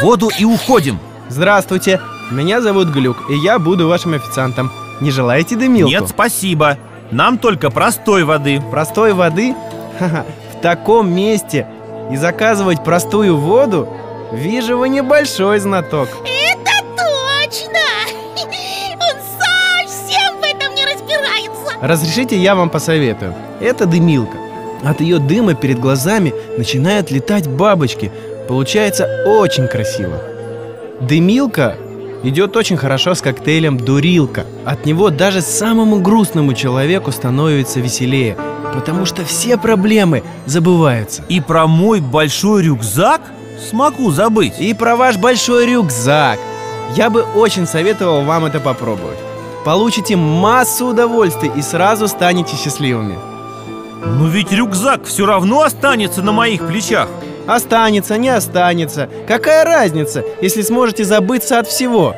воду и уходим. Здравствуйте, меня зовут Глюк, и я буду вашим официантом. Не желаете дымилку? Нет, спасибо. Нам только простой воды. Простой воды? Ха-ха, в таком месте и заказывать простую воду? Вижу, вы небольшой знаток. Это точно! Он совсем в этом не разбирается. Разрешите, я вам посоветую. Это дымилка От ее дыма перед глазами начинают летать бабочки Получается очень красиво Дымилка идет очень хорошо с коктейлем «Дурилка». От него даже самому грустному человеку становится веселее, потому что все проблемы забываются. И про мой большой рюкзак смогу забыть И про ваш большой рюкзак. Я бы очень советовал вам это попробовать. Получите массу удовольствий и сразу станете счастливыми. Но ведь рюкзак все равно останется на моих плечах Останется, не останется. Какая разница, если сможете забыться от всего?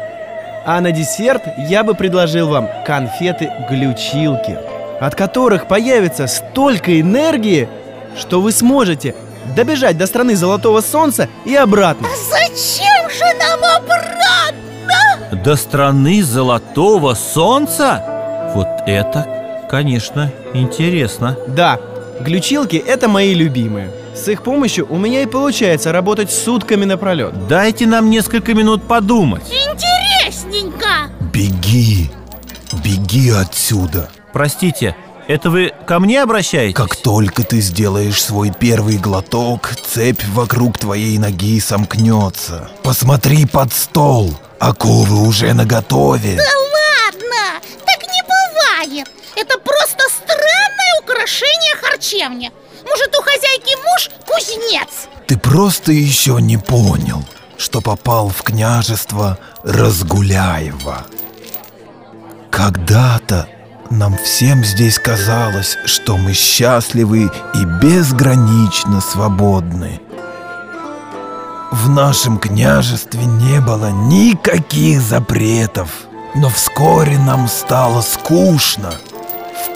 А на десерт я бы предложил вам конфеты-глючилки, от которых появится столько энергии, что вы сможете добежать до страны Золотого Солнца и обратно. Зачем же нам обратно? До страны золотого солнца? Вот это, конечно, интересно Да, глючилки — это мои любимые. С их помощью у меня и получается работать сутками напролет. Дайте нам несколько минут подумать Интересненько Беги, беги отсюда. Простите, это вы ко мне обращаетесь? Как только ты сделаешь свой первый глоток, цепь вокруг твоей ноги сомкнется. Посмотри под стол, оковы уже наготове. Да ладно, так не бывает Это просто странное украшение харчевни Может, у хозяйки муж кузнец? Ты просто еще не понял, что попал в княжество Разгуляева. Когда-то нам всем здесь казалось, что мы счастливы и безгранично свободны. В нашем княжестве не было никаких запретов, но вскоре нам стало скучно.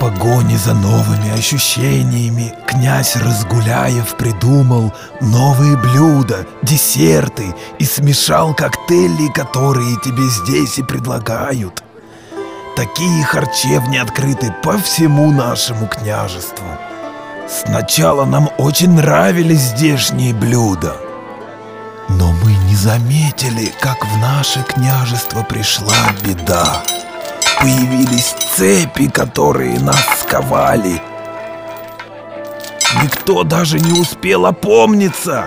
Погоне за новыми ощущениями князь Разгуляев придумал новые блюда, десерты и смешал коктейли, которые тебе здесь и предлагают. Такие харчевни открыты по всему нашему княжеству. Сначала нам очень нравились здешние блюда. Но мы не заметили, как в наше княжество пришла беда. Появились цепи, которые нас сковали. Никто даже не успел опомниться.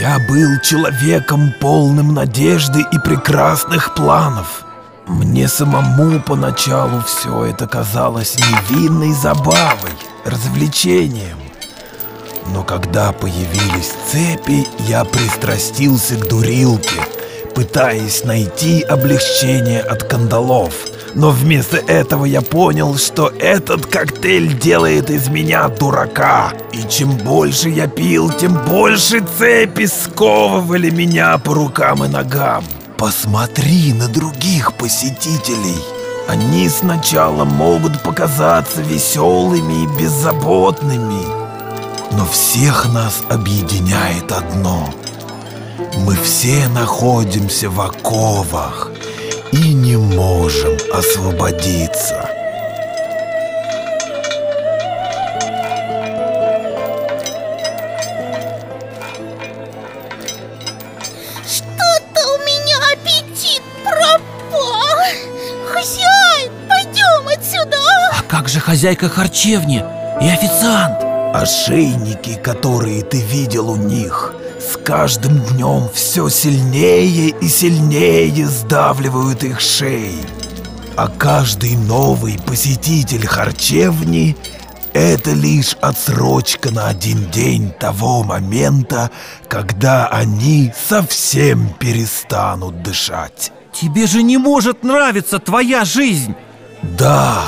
Я был человеком полным надежды и прекрасных планов. Мне самому поначалу все это казалось невинной забавой, развлечением. Но когда появились цепи, я пристрастился к дурилке, пытаясь найти облегчение от кандалов. Но вместо этого я понял, что этот коктейль делает из меня дурака. И чем больше я пил, тем больше цепи сковывали меня по рукам и ногам. Посмотри на других посетителей. Они сначала могут показаться веселыми и беззаботными, но всех нас объединяет одно. Мы все находимся в оковах и не можем освободиться. Что-то у меня аппетит пропал Хозяин, пойдем отсюда А как же хозяйка харчевни и официант? Ошейники, которые ты видел у них, каждым днем все сильнее и сильнее сдавливают их шеи. А каждый новый посетитель харчевни – это лишь отсрочка на один день того момента, когда они совсем перестанут дышать. Тебе же не может нравиться твоя жизнь Да,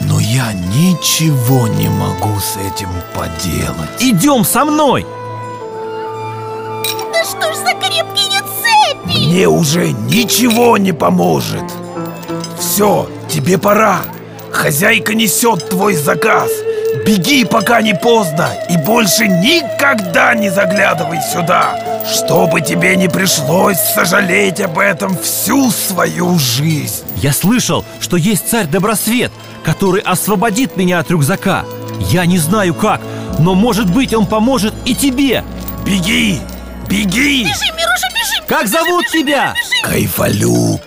но я ничего не могу с этим поделать. Идем со мной что ж за крепкие цепи Мне уже ничего не поможет. Все, тебе пора. Хозяйка несет твой заказ. Беги, пока не поздно, и больше никогда не заглядывай сюда, чтобы тебе не пришлось сожалеть об этом всю свою жизнь. Я слышал, что есть царь Добросвет, который освободит меня от рюкзака. Я не знаю как, но может быть он поможет и тебе. Беги, Беги! Бежим, Мируша, бежим! Как бежим, зовут бежим, тебя? Бежим. Кайфолюб.